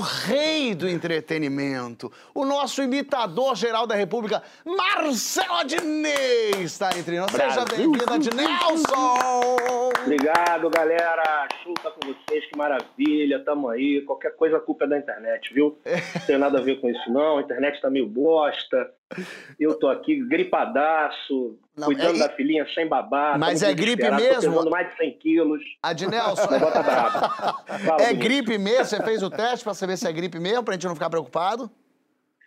O rei do entretenimento, o nosso imitador geral da República, Marcelo Adnei, está entre nós. Seja bem-vindo, Adnelson! Obrigado, galera. Chuta com vocês, que maravilha. Tamo aí. Qualquer coisa a culpa é da internet, viu? Não tem nada a ver com isso, não. A internet tá meio bosta. Eu tô aqui gripadaço, Não, cuidando é- da filhinha sem babá. Mas é gripe mesmo? Tô pesando mais de 100 quilos. Tá brabo. Fala, é gripe mesmo? Você fez o teste pra saber se é gripe mesmo, pra gente não ficar preocupado?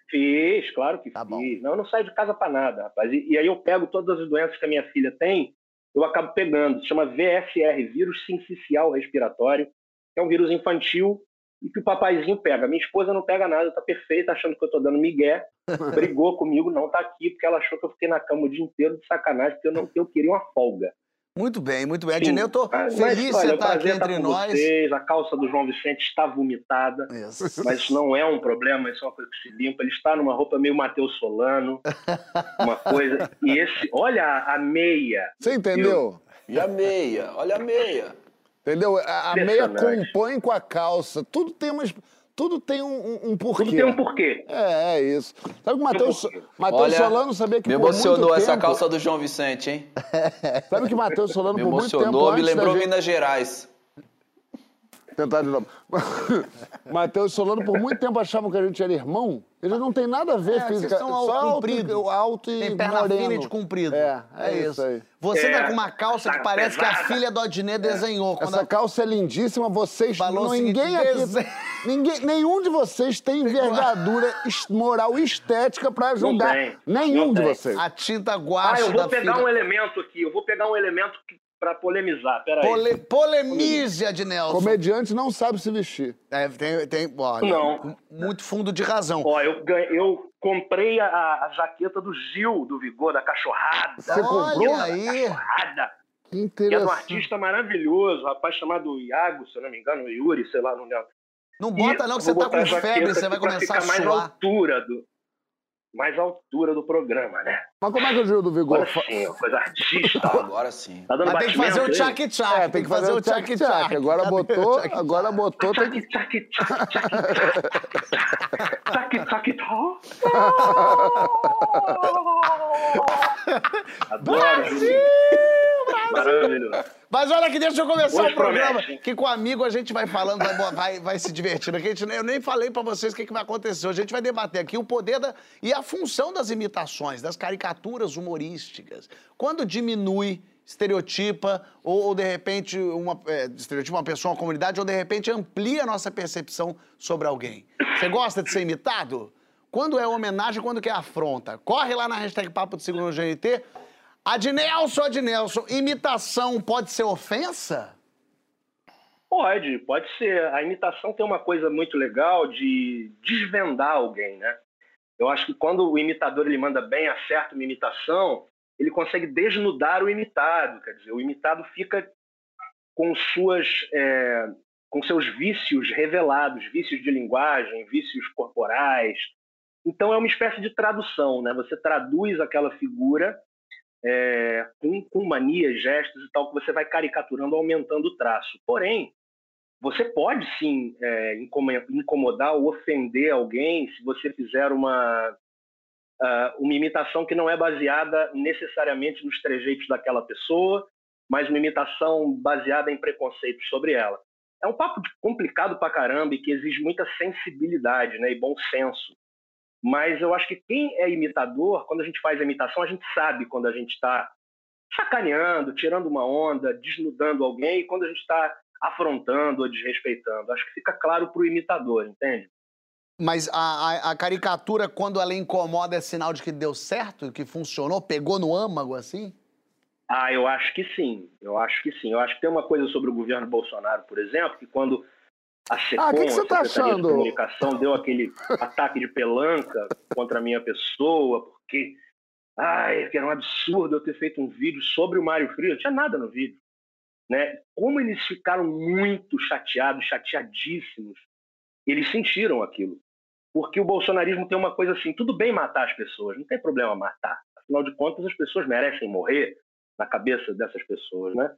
Fiz, claro que Tá bom. fiz. Não, eu não saio de casa pra nada, rapaz. E, e aí eu pego todas as doenças que a minha filha tem, eu acabo pegando. Se chama VSR, vírus sincicial respiratório, é um vírus infantil e que o papaizinho pega. Minha esposa não pega nada, tá perfeita, achando que eu tô dando migué. Brigou comigo, não tá aqui, porque ela achou que eu fiquei na cama o dia inteiro de sacanagem, porque eu não eu queria uma folga. Muito bem, muito bem. Adnei, eu tô Mas, feliz de olha, você é estar aqui prazer estar entre nós. Vocês. A calça do João Vicente está vomitada. Isso. Mas isso não é um problema, isso é uma coisa que se limpa. Ele está numa roupa meio Matheus Solano, uma coisa. E esse, olha a, a meia. Você entendeu? E a meia? Olha a meia. Entendeu? A, a meia compõe com a calça. Tudo tem umas. Tudo tem um, um, um porquê. Tudo tem um porquê. É, é isso. Sabe que o Matheus. Matheus Solano sabia que Me emocionou essa tempo- calça do João Vicente, hein? Sabe que o Matheus Solano Me por muito tempo emocionou, me antes da lembrou gente- Minas Gerais. Tentar de novo. Matheus Solano por muito tempo achavam que a gente era irmão. Eles não tem nada a ver É, vocês fisicamente. são alto, Só alto, comprido. alto e Tem perna moreno. fina e de comprido. É, é, isso aí. Você tá É, com uma calça que tá parece que a pesada. filha do Adnê desenhou. Quando Essa a- calça é lindíssima, vocês. Falou não, ninguém aqui. Ninguém, nenhum de vocês tem envergadura moral e estética pra julgar. tem, Nenhum não de tem. vocês. A tinta Ah, guache eu da vou pegar filha. um elemento aqui, eu vou pegar um elemento para polemizar. Peraí. Pole... Polemize, Adnelson. Comediante não sabe se vestir. É, tem, tem, olha, Não. muito fundo de razão. Ó, eu, eu comprei a, a jaqueta do Gil, do Vigor, da cachorrada. Você comprou? Olha aí. Cachorrada. Que Que é um interessante. artista maravilhoso, um rapaz chamado Iago, se eu não me engano, Yuri, sei lá, não lembro. Não bota não, que E você tá com febre, você vai começar a ficar mais suar. altura do mais altura do programa, né? Mas como é que o Gil do Vigor Agora sim, ó, coisa artista. Agora sim. Tá dando Mas tem que fazer o batimento aí? tchac tchac. É, tem que fazer o tchac tchac. Agora botou, agora botou, tem que. Tchac, tchac, tchac, tchac, tchac, tchac. Adoro. Brasil! Maravilhoso. Mas olha aqui, deixa eu começar Hoje o programa. promete? Que com amigo a gente vai falando, vai, vai, vai se divertindo. aqui. A gente, eu nem falei pra vocês o que, que vai acontecer. A gente vai debater aqui o poder da, e a função das imitações, das caricaturas humorísticas. Quando diminui, estereotipa, ou, ou, de repente uma, é, estereotipa uma pessoa, uma comunidade, ou de repente amplia a nossa percepção sobre alguém. Você gosta de ser imitado? Quando é homenagem, quando que é afronta? Corre lá na hashtag Papo de Segundo GNT. Adnelson, Adnelson, imitação pode ser ofensa? Pode, pode ser. A imitação tem uma coisa muito legal de desvendar alguém, né? Eu acho que quando o imitador ele manda bem, acerta uma imitação, ele consegue desnudar o imitado. Quer dizer, o imitado fica com suas é, com seus vícios revelados, vícios de linguagem, vícios corporais. Então é uma espécie de tradução, né? Você traduz aquela figura é, com, com manias, gestos e tal, que você vai caricaturando, aumentando o traço. Porém, você pode sim é, incomodar ou ofender alguém se você fizer uma, uh, uma imitação que não é baseada necessariamente nos trejeitos daquela pessoa, mas uma imitação baseada em preconceitos sobre ela. É um papo complicado pra caramba e que exige muita sensibilidade né, e bom senso. Mas eu acho que quem é imitador, quando a gente faz a imitação, a gente sabe quando a gente está sacaneando, tirando uma onda, desnudando alguém, e quando a gente está afrontando ou desrespeitando. Acho que fica claro para o imitador, entende? Mas a, a, a, caricatura, quando ela incomoda, é sinal de que deu certo, que funcionou, pegou no âmago, assim? Ah, eu acho que sim. Eu acho que sim. Eu acho que tem uma coisa sobre o governo Bolsonaro, por exemplo, que quando a SECOM, ah, que que você a tá Secretaria achando? de Comunicação, deu aquele ataque de pelanca contra a minha pessoa, porque ai, que era um absurdo eu ter feito um vídeo sobre o Mário Frias. Não tinha nada no vídeo. Né? Como eles ficaram muito chateados, chateadíssimos, eles sentiram aquilo. Porque o bolsonarismo tem uma coisa assim: tudo bem matar as pessoas, não tem problema matar. Afinal de contas, as pessoas merecem morrer na cabeça dessas pessoas, né?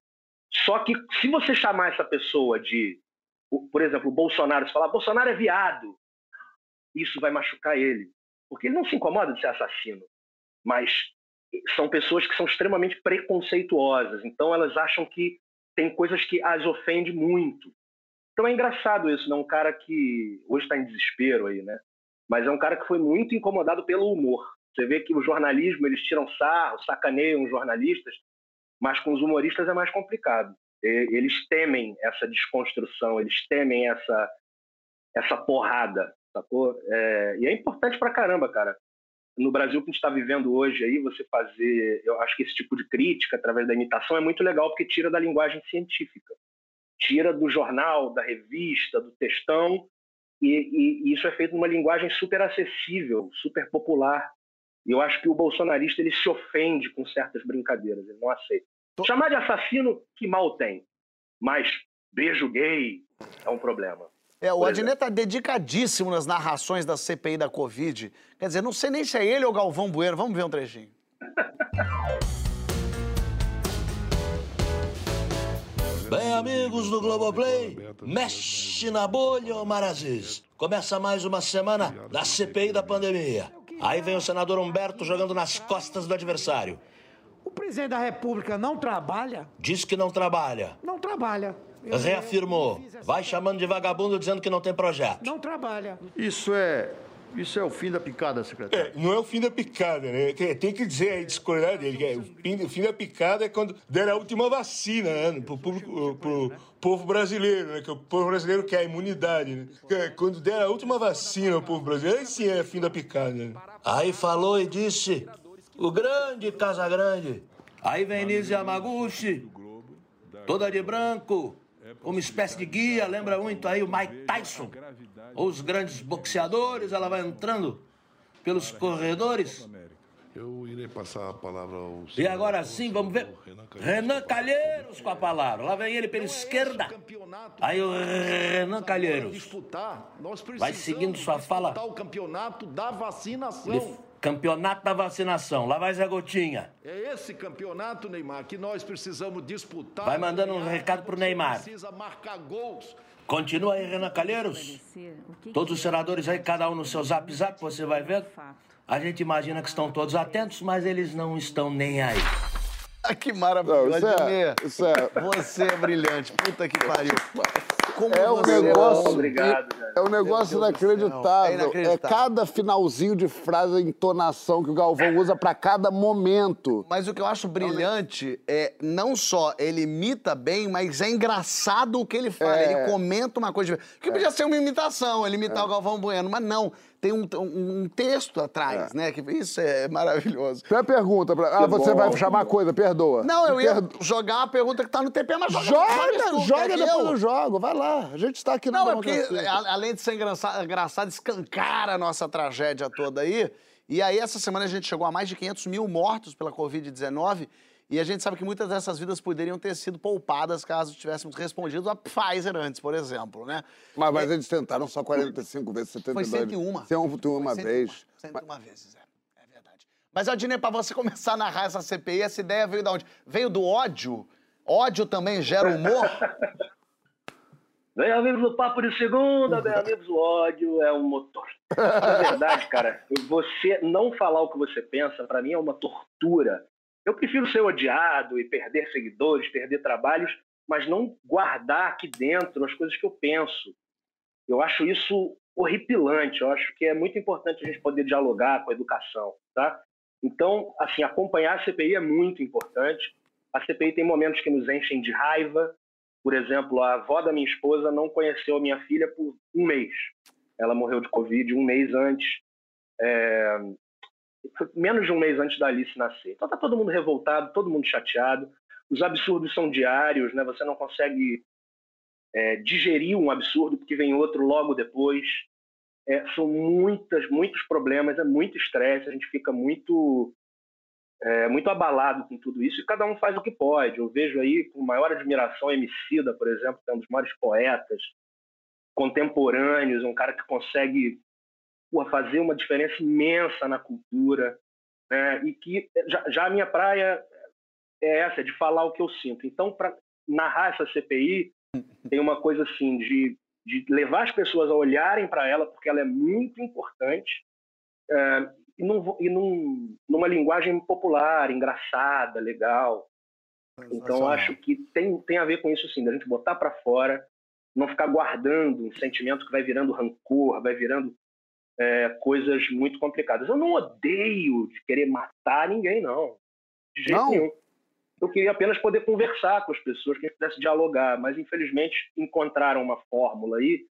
Só que se você chamar essa pessoa de, por exemplo, o Bolsonaro, se falar Bolsonaro é viado, isso vai machucar ele. Porque ele não se incomoda de ser assassino. Mas são pessoas que são extremamente preconceituosas. Então elas acham que tem coisas que as ofende muito. Então é engraçado isso, né? Um cara que hoje está em desespero aí, né? Mas é um cara que foi muito incomodado pelo humor. Você vê que o jornalismo, eles tiram sarro, sacaneiam os jornalistas, mas com os humoristas é mais complicado. Eles temem essa desconstrução, eles temem essa, essa porrada, sacou? É, e é importante pra caramba, cara. No Brasil que a gente está vivendo hoje, aí você fazer, eu acho que esse tipo de crítica através da imitação é muito legal porque tira da linguagem científica, tira do jornal, da revista, do textão e, e, e isso é feito numa linguagem super acessível, super popular. E eu acho que o bolsonarista ele se ofende com certas brincadeiras, ele não aceita. Chamar de assassino, que mal tem. Mas beijo gay é um problema. É, o Adnet está dedicadíssimo nas narrações da CPI da Covid. Quer dizer, não sei nem se é ele ou Galvão Bueno. Vamos ver um trechinho. Bem, amigos do Globoplay, mexe na bolha, Omar Aziz. Começa mais uma semana da CPI da pandemia. Aí vem o senador Humberto jogando nas costas do adversário. O presidente da República não trabalha? Diz que não trabalha. Não trabalha. Eu Reafirmou. Vai chamando de vagabundo dizendo que não tem projeto. Não trabalha. Isso é. Isso é o fim da picada, secretário. É, não é o fim da picada, né? Tem, tem que dizer aí, discordar dele, que é, o, fim, o, fim, da picada é quando der a última vacina, né? Pro, público, pro povo brasileiro, né? Que o povo brasileiro quer a imunidade, né? É, quando der a última vacina ao povo brasileiro, aí sim é fim da picada. Né? Aí falou e disse o grande Casagrande. Aí vem Nise Yamaguchi, toda de branco, uma espécie de guia, lembra muito aí o Mike Tyson, ou os grandes boxeadores, ela vai entrando pelos corredores. Eu irei passar a palavra ao E agora sim, vamos ver. Renan Calheiros com a palavra. Lá vem ele pela esquerda. Aí o Renan Calheiros. Vai seguindo sua fala. o campeonato da vacinação. Campeonato da vacinação. Lá vai Zé Gotinha. É esse campeonato, Neymar, que nós precisamos disputar. Vai mandando um recado pro Neymar. Precisa marcar gols. Continua aí, Renan Calheiros. Todos os senadores aí, cada um no seu zap zap, você vai ver. A gente imagina que estão todos atentos, mas eles não estão nem aí. Ah, que Não, isso é- isso é- Você é brilhante, puta que pariu. Como É um você é negócio, bom. Obrigado, é um negócio inacreditável. é inacreditável. É cada finalzinho de frase, a entonação que o Galvão usa pra cada momento. Mas o que eu acho brilhante é não só ele imita bem, mas é engraçado o que ele fala. É. Ele comenta uma coisa. Que podia ser uma imitação, ele imitar o Galvão Bueno, mas não. Tem um, um- um texto atrás, né? Que isso é maravilhoso. Tem uma pergunta. Pra... Ah, você bom, vai chamar coisa, perdoa. Não, eu ia Perdo- jogar a pergunta que tá no TP, mas joga, Joga, tu, joga depois eu. do jogo. Vai lá. A gente tá aqui na Não, é porque, a- além de ser engraçado, engraçado, escancara a nossa tragédia toda aí. E aí, essa semana a gente chegou a mais de 500 mil mortos pela Covid-19. E a gente sabe que muitas dessas vidas poderiam ter sido poupadas caso tivéssemos respondido a Pfizer antes, por exemplo, né? Mas, mas eles tentaram só 45 vezes, 72. Foi 101. 101 Foi vez. 101 vezes, é. É verdade. Mas, Aldinei, pra você começar a narrar essa CPI, essa ideia veio de onde? Veio do ódio? Ódio também gera humor? Bem, amigos do Papo de Segunda, bem, amigos, o ódio é um motor. Na verdade, cara, você não falar o que você pensa, pra mim é uma tortura. Eu prefiro ser odiado e perder seguidores, perder trabalhos, mas não guardar aqui dentro as coisas que eu penso. Eu acho isso horripilante. Eu acho que é muito importante a gente poder dialogar com a educação, tá? Então, assim, acompanhar a CPI é muito importante. A CPI tem momentos que nos enchem de raiva, por exemplo, a avó da minha esposa não conheceu a minha filha por um mês. Ela morreu de Covid um mês antes, é, menos de um mês antes da Alice nascer. Então tá todo mundo revoltado, todo mundo chateado. Os absurdos são diários, né? Você não consegue é, digerir um absurdo porque vem outro logo depois. É, são muitas, muitos problemas, é muito estresse, a gente fica muito muito abalado com tudo isso e cada um faz o que pode. Eu vejo aí com maior admiração Emicida, por exemplo, que é um dos maiores poetas contemporâneos, um cara que consegue pô, fazer uma diferença imensa na cultura, né? e que já, já a minha praia é essa, de falar o que eu sinto. Então, para narrar essa CPI, tem uma coisa assim de, de levar as pessoas a olharem para ela, porque ela é muito importante, é, e, num, e num, numa linguagem popular, engraçada, legal. Então, acho que tem, tem a ver com isso, sim, da gente botar para fora, não ficar guardando um sentimento que vai virando rancor, vai virando é, coisas muito complicadas. Eu não odeio de querer matar ninguém, não. De jeito Não? nenhum. Eu queria apenas poder conversar com as pessoas, que a gente pudesse dialogar, mas infelizmente encontraram uma fórmula aí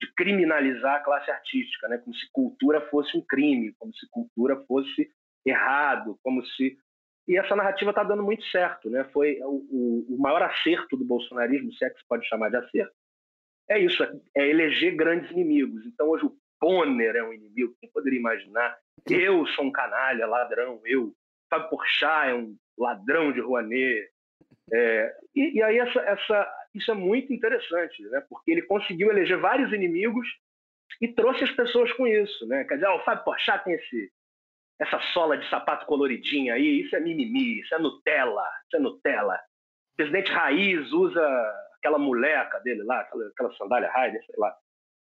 de criminalizar a classe artística, né? como se cultura fosse um crime, como se cultura fosse errado, como se e essa narrativa está dando muito certo, né? Foi o, o, maior acerto do bolsonarismo, se é que se pode chamar de acerto, é isso, é eleger grandes inimigos. Então hoje o Bonner é um inimigo, quem poderia imaginar? Eu sou um canalha, ladrão, eu. Fábio Porchat é um ladrão de Rouanet. É, e, e aí essa, essa, isso é muito interessante, né? Porque ele conseguiu eleger vários inimigos e trouxe as pessoas com isso, né? Quer dizer, ah, o Fábio Porchat tem esse, essa sola de sapato coloridinha aí, isso é mimimi, isso é Nutella, isso é Nutella. O presidente Raiz usa aquela moleca dele lá, aquela, aquela sandália Raider, sei lá.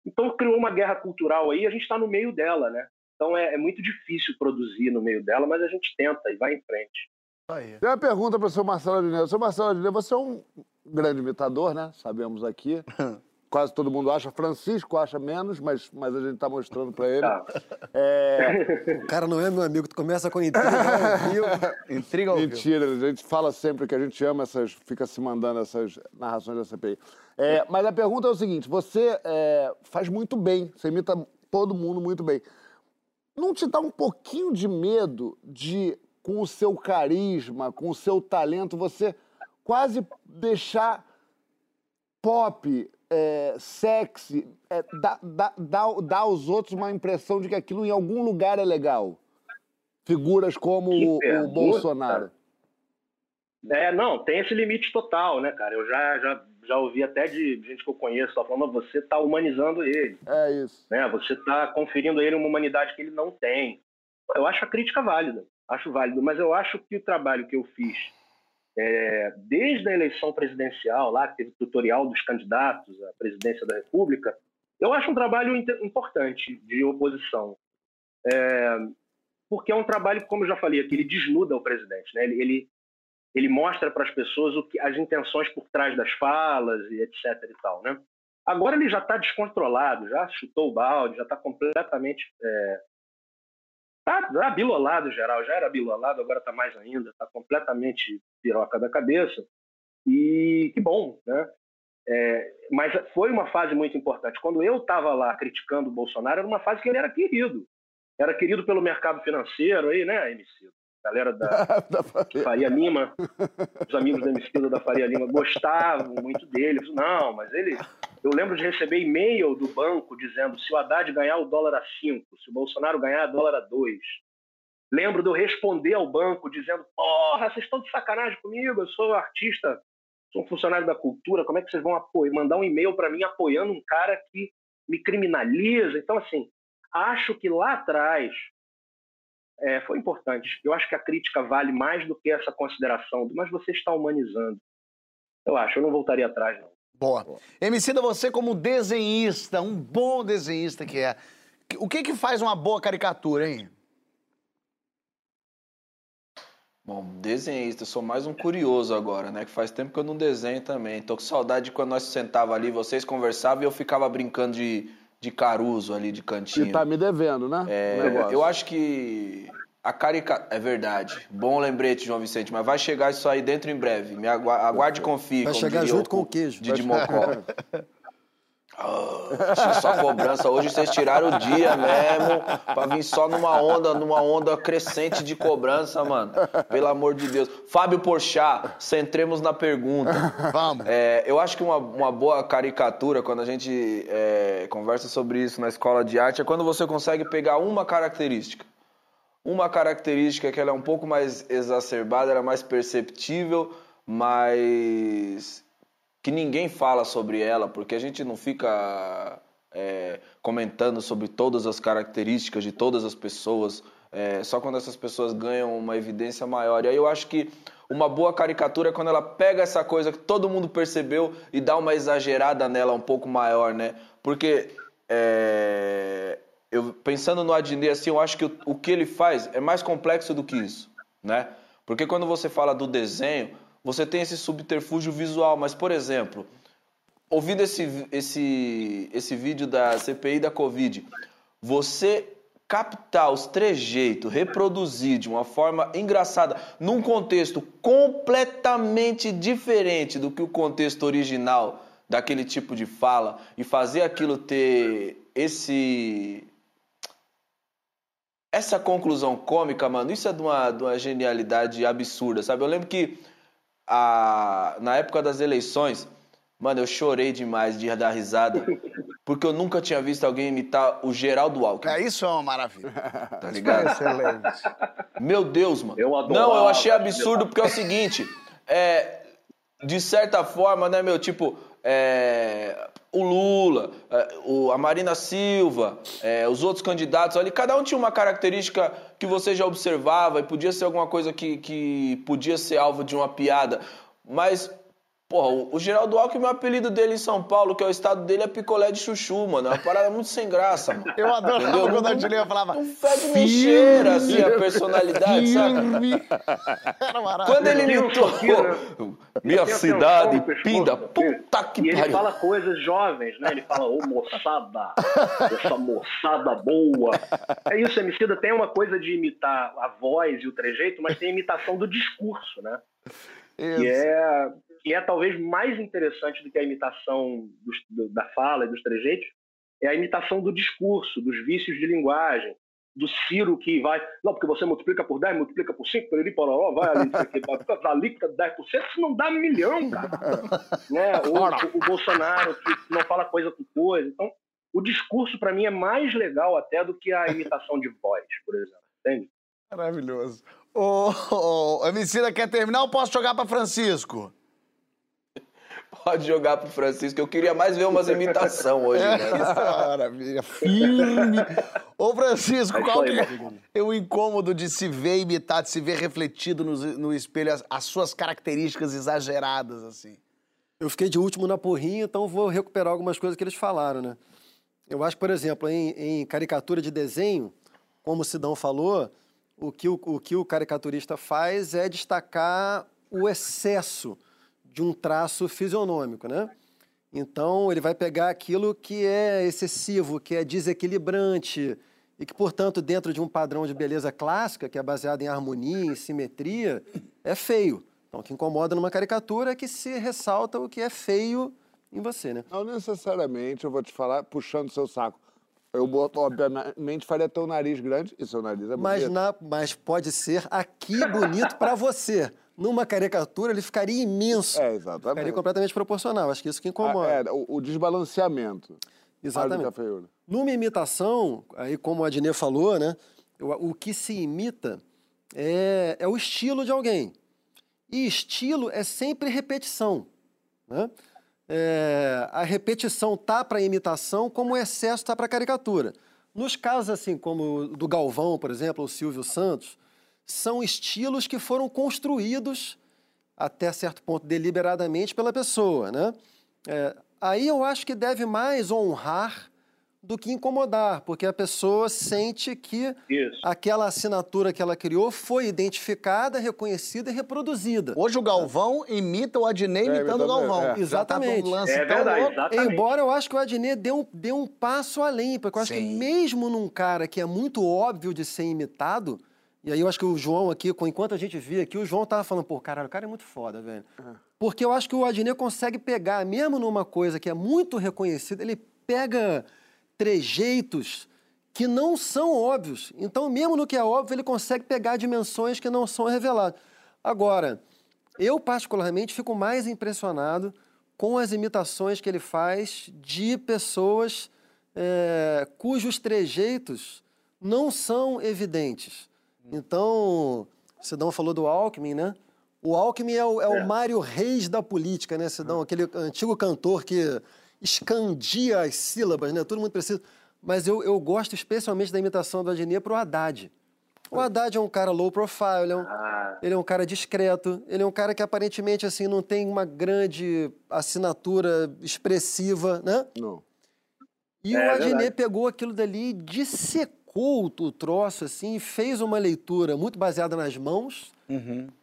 Então criou uma guerra cultural aí, a gente está no meio dela, né? Então é, é, muito difícil produzir no meio dela, mas a gente tenta e vai em frente. Tem uma pergunta para o seu Marcelo Adnet. Seu Marcelo Adnet, você é um grande imitador, né? Sabemos aqui. Quase todo mundo acha. Francisco acha menos, mas, mas a gente está mostrando para ele. Tá. É... O cara não é meu amigo, tu começa com intriga ao vivo. Intriga ao. Mentira, a gente fala sempre que a gente ama essas, fica se mandando essas narrações da CPI. É, mas a pergunta é o seguinte: você é, faz muito bem, você imita todo mundo muito bem. Não te dá um pouquinho de medo de, com o seu carisma, com o seu talento, você quase deixar pop, é, sexy, é, dar dá, dá, dá aos outros uma impressão de que aquilo em algum lugar é legal? Figuras como o, o. Bolsonaro. É, não, tem esse limite total, né, cara? Eu já, já, já ouvi até de gente que eu conheço só falando, você está humanizando ele. É isso. Né? Você está conferindo a ele uma humanidade que ele não tem. Eu acho a crítica válida, acho válido, mas eu acho que o trabalho que eu fiz é, desde a eleição presidencial, lá que teve tutorial dos candidatos à presidência da República, eu acho um trabalho importante de oposição. É, porque é um trabalho, como eu já falei aqui, ele desnuda o presidente, né? ele, ele, ele mostra para as pessoas o que, as intenções por trás das falas e etc. e tal, né? Agora ele já está descontrolado, já chutou o balde, já está completamente é, tá, tá bilolado geral, já era bilolado, agora está mais ainda, está completamente piroca da cabeça. E que bom, né? É, mas foi uma fase muito importante. Quando eu estava lá criticando o Bolsonaro, era uma fase que ele era querido. Era querido pelo mercado financeiro aí, né, MC? Galera da, Faria Lima, os amigos da Emicida da Faria Lima gostavam muito dele. Não, mas ele. Eu lembro de receber e-mail do banco dizendo se o Haddad ganhar o dólar a 5, se o Bolsonaro ganhar o dólar a 2. Lembro de eu responder ao banco dizendo: Porra, vocês estão de sacanagem comigo, eu sou artista, sou um funcionário da cultura, como é que vocês vão apoiar, mandar um e-mail para mim apoiando um cara que me criminaliza? Então, assim, acho que lá atrás é, foi importante. Eu acho que a crítica vale mais do que essa consideração, mas você está humanizando. Eu acho, eu não voltaria atrás, não. Boa. Emicida, você como desenhista, um bom desenhista que é, o que que faz uma boa caricatura, hein? Bom, desenhista, eu sou mais um curioso agora, né? Que faz tempo que eu não desenho também. Tô com saudade de quando nós sentava ali, vocês conversavam e eu ficava brincando de, de caruso ali de cantinho. E tá me devendo, né? É, eu acho que a caricatura. É verdade. Bom lembrete, João Vicente, mas vai chegar isso aí dentro em breve. Me agu... aguarde e confie. Vai como chegar diria junto com o queijo. Didi Mocó. Ah, só cobrança. Hoje vocês tiraram o dia mesmo pra vir só numa onda, numa onda crescente de cobrança, mano. Pelo amor de Deus. Fábio Porchat, centremos na pergunta. Vamos. É, eu acho que uma, uma boa caricatura, quando a gente é, conversa sobre isso na escola de arte, é quando você consegue pegar uma característica. Uma característica que ela é um pouco mais exacerbada, ela é mais perceptível, mas que ninguém fala sobre ela, porque a gente não fica é, comentando sobre todas as características de todas as pessoas, é, só quando essas pessoas ganham uma evidência maior. E aí eu acho que uma boa caricatura é quando ela pega essa coisa que todo mundo percebeu e dá uma exagerada nela um pouco maior, né? Porque é, eu pensando no Adnet assim, eu acho que o, o que ele faz é mais complexo do que isso, né? Porque quando você fala do desenho, você tem esse subterfúgio visual, mas por exemplo, ouvindo esse, esse, esse vídeo da CPI da Covid, você captar os trejeitos, reproduzir de uma forma engraçada, num contexto completamente diferente do que o contexto original daquele tipo de fala e fazer aquilo ter esse essa conclusão cômica, mano, isso é de uma, de uma genialidade absurda, sabe? Eu lembro que a, na época das eleições, mano, eu chorei demais de dar risada, porque eu nunca tinha visto alguém imitar o Geraldo Alckmin. É, isso é uma maravilha. Tá ligado? Excelente. Meu Deus, mano. Eu adorava, Não, eu achei absurdo porque é o seguinte, é, de certa forma, né, meu, tipo, é, o Lula, é, a Marina Silva, é, os outros candidatos ali, cada um tinha uma característica que você já observava e podia ser alguma coisa que, que podia ser alvo de uma piada, mas Porra, o, Geraldo Alckmin, o apelido dele em São Paulo, que é o estado dele, é picolé de chuchu, mano. É uma parada muito sem graça, mano. Eu adorava Entendeu? quando a Dileia falava. Não fede nem cheira, assim, a personalidade, sabe? Era maravilhoso. Quando ele um imitou? Minha cidade, Pinda, puta que E ele pariu. fala coisas jovens, né? Ele fala, ô moçada, essa moçada boa. É isso, Emicida tem uma coisa de imitar a voz e o trejeito, mas tem a imitação do discurso, né? Que é, que é talvez mais interessante do que a imitação dos- do- da fala e dos trejeitos, é a imitação do discurso, dos vícios de linguagem, do Ciro que vai, não, porque você multiplica por 10, multiplica por 5, por ali, pororó, vai ali, isso aqui, vai, a alíquota de 10%, isso não dá milhão, cara. né? Ou o, o Bolsonaro que não fala coisa com coisa. Então, o discurso, para mim, é mais legal até do que a imitação de voz, por exemplo. Entende? Maravilhoso. Ô, ô, ô, Emicida, quer terminar ou posso jogar pra Francisco? Pode jogar pro Francisco. Eu queria mais ver umas imitações hoje, É, né? maravilha. Firme. Ô, Francisco, É qual que é o incômodo de se ver imitado, de se ver refletido no, no espelho as, as suas características exageradas, assim? Eu fiquei de último na porrinha, então vou recuperar algumas coisas que eles falaram, né? Eu acho, por exemplo, em, em caricatura de desenho, como o Sidão falou, o que o, o que o caricaturista faz é destacar o excesso de um traço fisionômico, né? Então, ele vai pegar aquilo que é excessivo, que é desequilibrante e que, portanto, dentro de um padrão de beleza clássica, que é baseado em harmonia, em simetria, é feio. Então, o que incomoda numa caricatura é que se ressalta o que é feio em você, né? Não necessariamente, eu vou te falar, puxando seu saco. Eu, boto, obviamente, faria teu nariz grande e seu nariz é Mas, bonito. na- mas pode ser aqui bonito para você. Numa caricatura, ele ficaria imenso. É, exatamente. Ficaria completamente proporcional. Acho que isso que incomoda. Ah, é, o, o desbalanceamento. Exatamente. Numa imitação, aí como a Adnê falou, né? O, o que se imita é, é o estilo de alguém. E estilo é sempre repetição. Né? É, a repetição tá para imitação como o excesso tá para caricatura. Nos casos assim como o do Galvão, por exemplo, o Silvio Santos, são estilos que foram construídos até certo ponto deliberadamente pela pessoa, né? É, aí eu acho que deve mais honrar do que incomodar, porque a pessoa sente que Isso. aquela assinatura que ela criou foi identificada, reconhecida e reproduzida. Hoje o Galvão imita o Adnei É, imitando o Galvão. é. Já tá um Exatamente. lance É verdade, louco. exatamente. Embora eu acho que o Adnet deu um, deu um passo além, porque eu acho que Sim. mesmo num cara que é muito óbvio de ser imitado, e aí eu acho que o João aqui, enquanto a gente via aqui, o João tava falando, pô, caralho, o cara é muito foda, velho. Porque eu acho que o Adnet consegue pegar, mesmo numa coisa que é muito reconhecida, ele pega trejeitos que não são óbvios. Então, mesmo no que é óbvio, ele consegue pegar dimensões que não são reveladas. Agora, eu particularmente fico mais impressionado com as imitações que ele faz de pessoas eh, cujos trejeitos não são evidentes. Então, o Sidão falou do Alckmin, né? O Alckmin é o, é o Mário Reis da política, né, Sidão? Aquele antigo cantor que escandia as sílabas, né? Todo mundo precisa. Mas eu, eu gosto especialmente da imitação do Adnet pro Haddad. O Haddad é um cara low profile, ele é, um, ele é um cara discreto, ele é um cara que aparentemente assim não tem uma grande assinatura expressiva, né? Não. E É, o Adnet pegou aquilo dali, dissecou o troço assim, e fez uma leitura muito baseada nas mãos,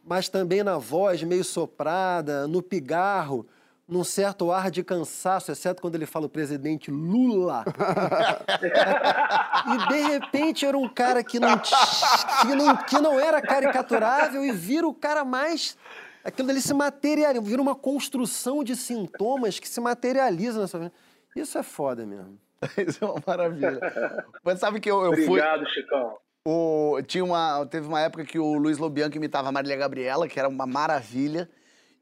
mas também na voz meio soprada, no pigarro, num certo ar de cansaço, exceto quando ele fala o presidente Lula. e de repente era um cara que não, que não, que não era caricaturável e vira o cara mais. Aquilo dali se materializa, vira uma construção de sintomas que se materializa vida. Isso é foda mesmo. Isso é uma maravilha. Mas sabe que eu, eu fui. Obrigado, Chicão. O, tinha uma, teve uma época que o Luiz Lobianco imitava a Marília Gabriela, que era uma maravilha,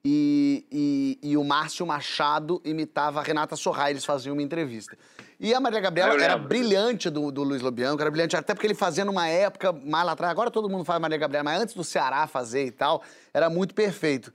e, e, e o Márcio Machado imitava a Renata Sorra, eles faziam uma entrevista. E a Marília Gabriela era brilhante do, do Luiz Lobianco, era brilhante, até porque ele fazia numa época mais lá atrás, agora todo mundo faz Marília Gabriela, mas antes do Ceará fazer e tal, era muito perfeito.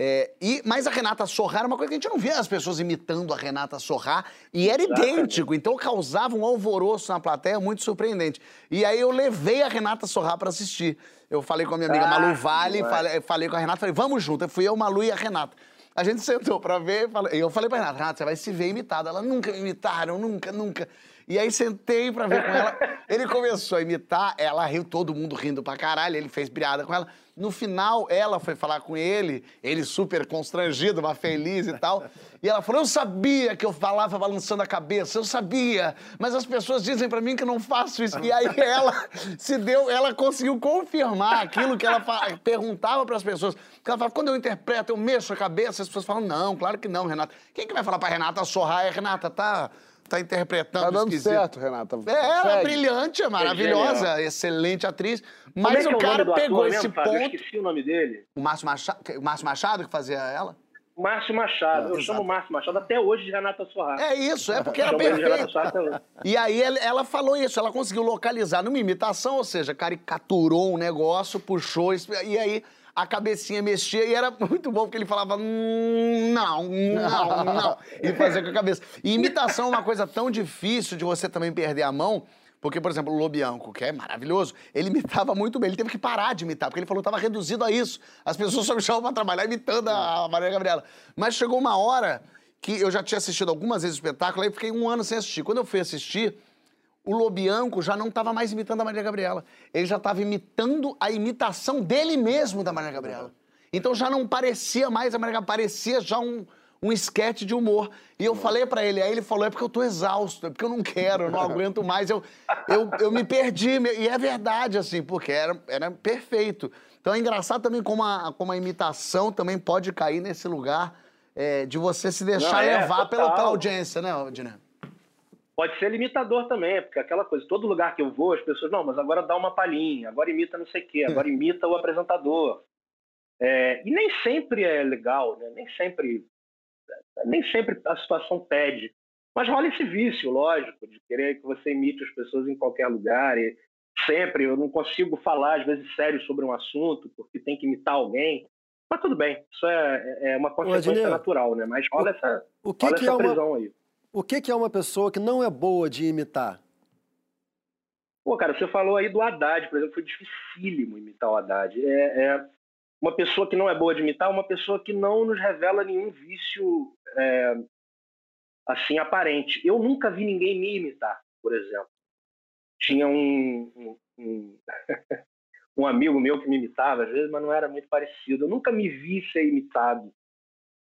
É, e, mas a Renata Sorra era uma coisa que a gente não via as pessoas imitando a Renata Sorra, e era Exatamente. idêntico, então causava um alvoroço na plateia muito surpreendente. E aí eu levei a Renata Sorra para assistir. Eu falei com a minha amiga Ah, Malu Vale, falei, falei com a Renata, falei, vamos junto. Eu fui eu, Malu e a Renata. A gente sentou pra ver, e eu falei pra Renata, Renata, você vai se ver imitada. Ela, nunca me imitaram, nunca, nunca. E aí sentei pra ver com ela. Ele começou a imitar, ela riu, todo mundo rindo pra caralho, ele fez piada com ela. No final, ela foi falar com ele, ele super constrangido, mas feliz e tal. E ela falou, eu sabia que eu falava balançando a cabeça, eu sabia, mas as pessoas dizem pra mim que eu não faço isso. E aí ela se deu, ela conseguiu confirmar aquilo que ela perguntava pras pessoas. Porque ela falava, quando eu interpreto, eu mexo a cabeça, as pessoas falam, não, claro que não, Renata. Quem que vai falar pra Renata sorrar? É, Renata, tá, tá interpretando Tá dando esquisito. certo, Renata. É, ela é brilhante, é maravilhosa, excelente atriz. É Mas que é o o cara do pegou ator esse mesmo, Fábio? Eu ponto. esqueci o nome dele. O Márcio Machado, o Márcio Machado que fazia ela? Márcio Machado. Eu chamo Márcio Machado até hoje de Renata Sorra. É isso, é porque era perfeito. E aí ela, falou isso, ela conseguiu localizar numa imitação, ou seja, caricaturou um negócio, puxou, isso, e aí a cabecinha mexia e era muito bom, porque ele falava "Hum, não, não, não, e fazia com a cabeça. E imitação é uma coisa tão difícil de você também perder a mão, porque, por exemplo, o Lobianco, que é maravilhoso, ele imitava muito bem, ele teve que parar de imitar, porque ele falou que estava reduzido a isso. As pessoas só me chamavam para trabalhar imitando a Maria Gabriela. Mas chegou uma hora que eu já tinha assistido algumas vezes o espetáculo, aí fiquei um ano sem assistir. Quando eu fui assistir, o Lobianco já não estava mais imitando a Maria Gabriela. Ele já estava imitando a imitação dele mesmo da Maria Gabriela. Então já não parecia mais a Maria Gabriela, parecia já um, um esquete de humor. E eu falei pra ele, aí ele falou, é porque eu tô exausto, é porque eu não quero, eu não aguento mais, eu, eu, eu me perdi. E é verdade, assim, porque era, era perfeito. Então é engraçado também como a, como a imitação também pode cair nesse lugar é, de você se deixar Não, é, levar pela, total. pela audiência, né, Diner? Pode ser limitador também, porque aquela coisa, todo lugar que eu vou, as pessoas, não, mas agora dá uma palhinha, agora imita não sei o quê, agora imita o apresentador. É, e nem sempre é legal, né? Nem sempre, nem sempre a situação pede. Mas rola esse vício, lógico, de querer que você imite as pessoas em qualquer lugar. E sempre, eu não consigo falar, às vezes, sério sobre um assunto, porque tem que imitar alguém. Mas tudo bem, isso é, é uma consequência natural, né? Mas rola essa, O que, rola que essa é uma, prisão aí. O que, que é uma pessoa que não é boa de imitar? Pô, cara, você falou aí do Haddad, por exemplo, foi dificílimo imitar o Haddad. É, é uma pessoa que não é boa de imitar, uma pessoa que não nos revela nenhum vício é, assim aparente. Eu nunca vi ninguém me imitar, por exemplo. Tinha um, um, um, um amigo meu que me imitava às vezes, mas não era muito parecido. Eu nunca me vi ser imitado.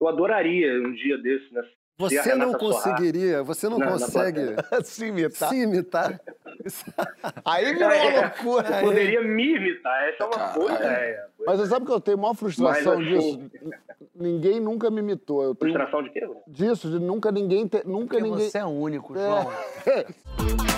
Eu adoraria um dia desse, né? Você não conseguiria, você não na- consegue plateia. se imitar. se imitar. Aí virou uma É, loucura. eu Poderia me imitar, essa é uma boa ideia. Mas você sabe que eu tenho maior frustração Mas, disso? assim- Ninguém nunca me imitou. Eu tenho Frustração de quê? disso, de nunca ninguém ter, nunca Porque ninguém. você é único, É. João.